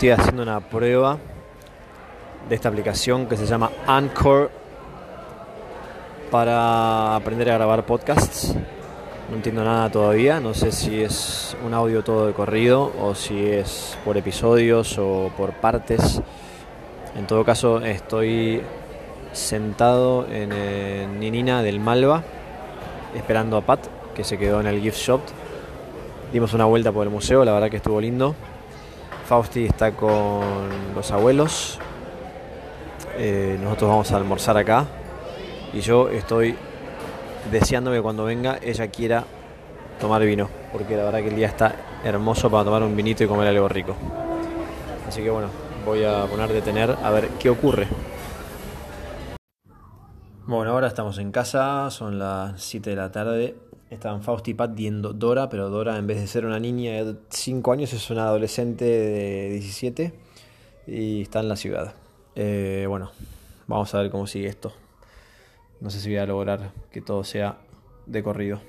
estoy haciendo una prueba de esta aplicación que se llama Anchor para aprender a grabar podcasts. No entiendo nada todavía, no sé si es un audio todo de corrido o si es por episodios o por partes. En todo caso, estoy sentado en el Ninina del Malva, esperando a Pat, que se quedó en el gift shop. Dimos una vuelta por el museo, la verdad que estuvo lindo. Fausti está con los abuelos. Eh, nosotros vamos a almorzar acá. Y yo estoy deseando que cuando venga ella quiera tomar vino. Porque la verdad que el día está hermoso para tomar un vinito y comer algo rico. Así que bueno, voy a poner de tener a ver qué ocurre. Bueno, ahora estamos en casa, son las 7 de la tarde. Estaban Fausti y Pat viendo Dora, pero Dora en vez de ser una niña de 5 años es una adolescente de 17 y está en la ciudad. Eh, bueno, vamos a ver cómo sigue esto. No sé si voy a lograr que todo sea de corrido.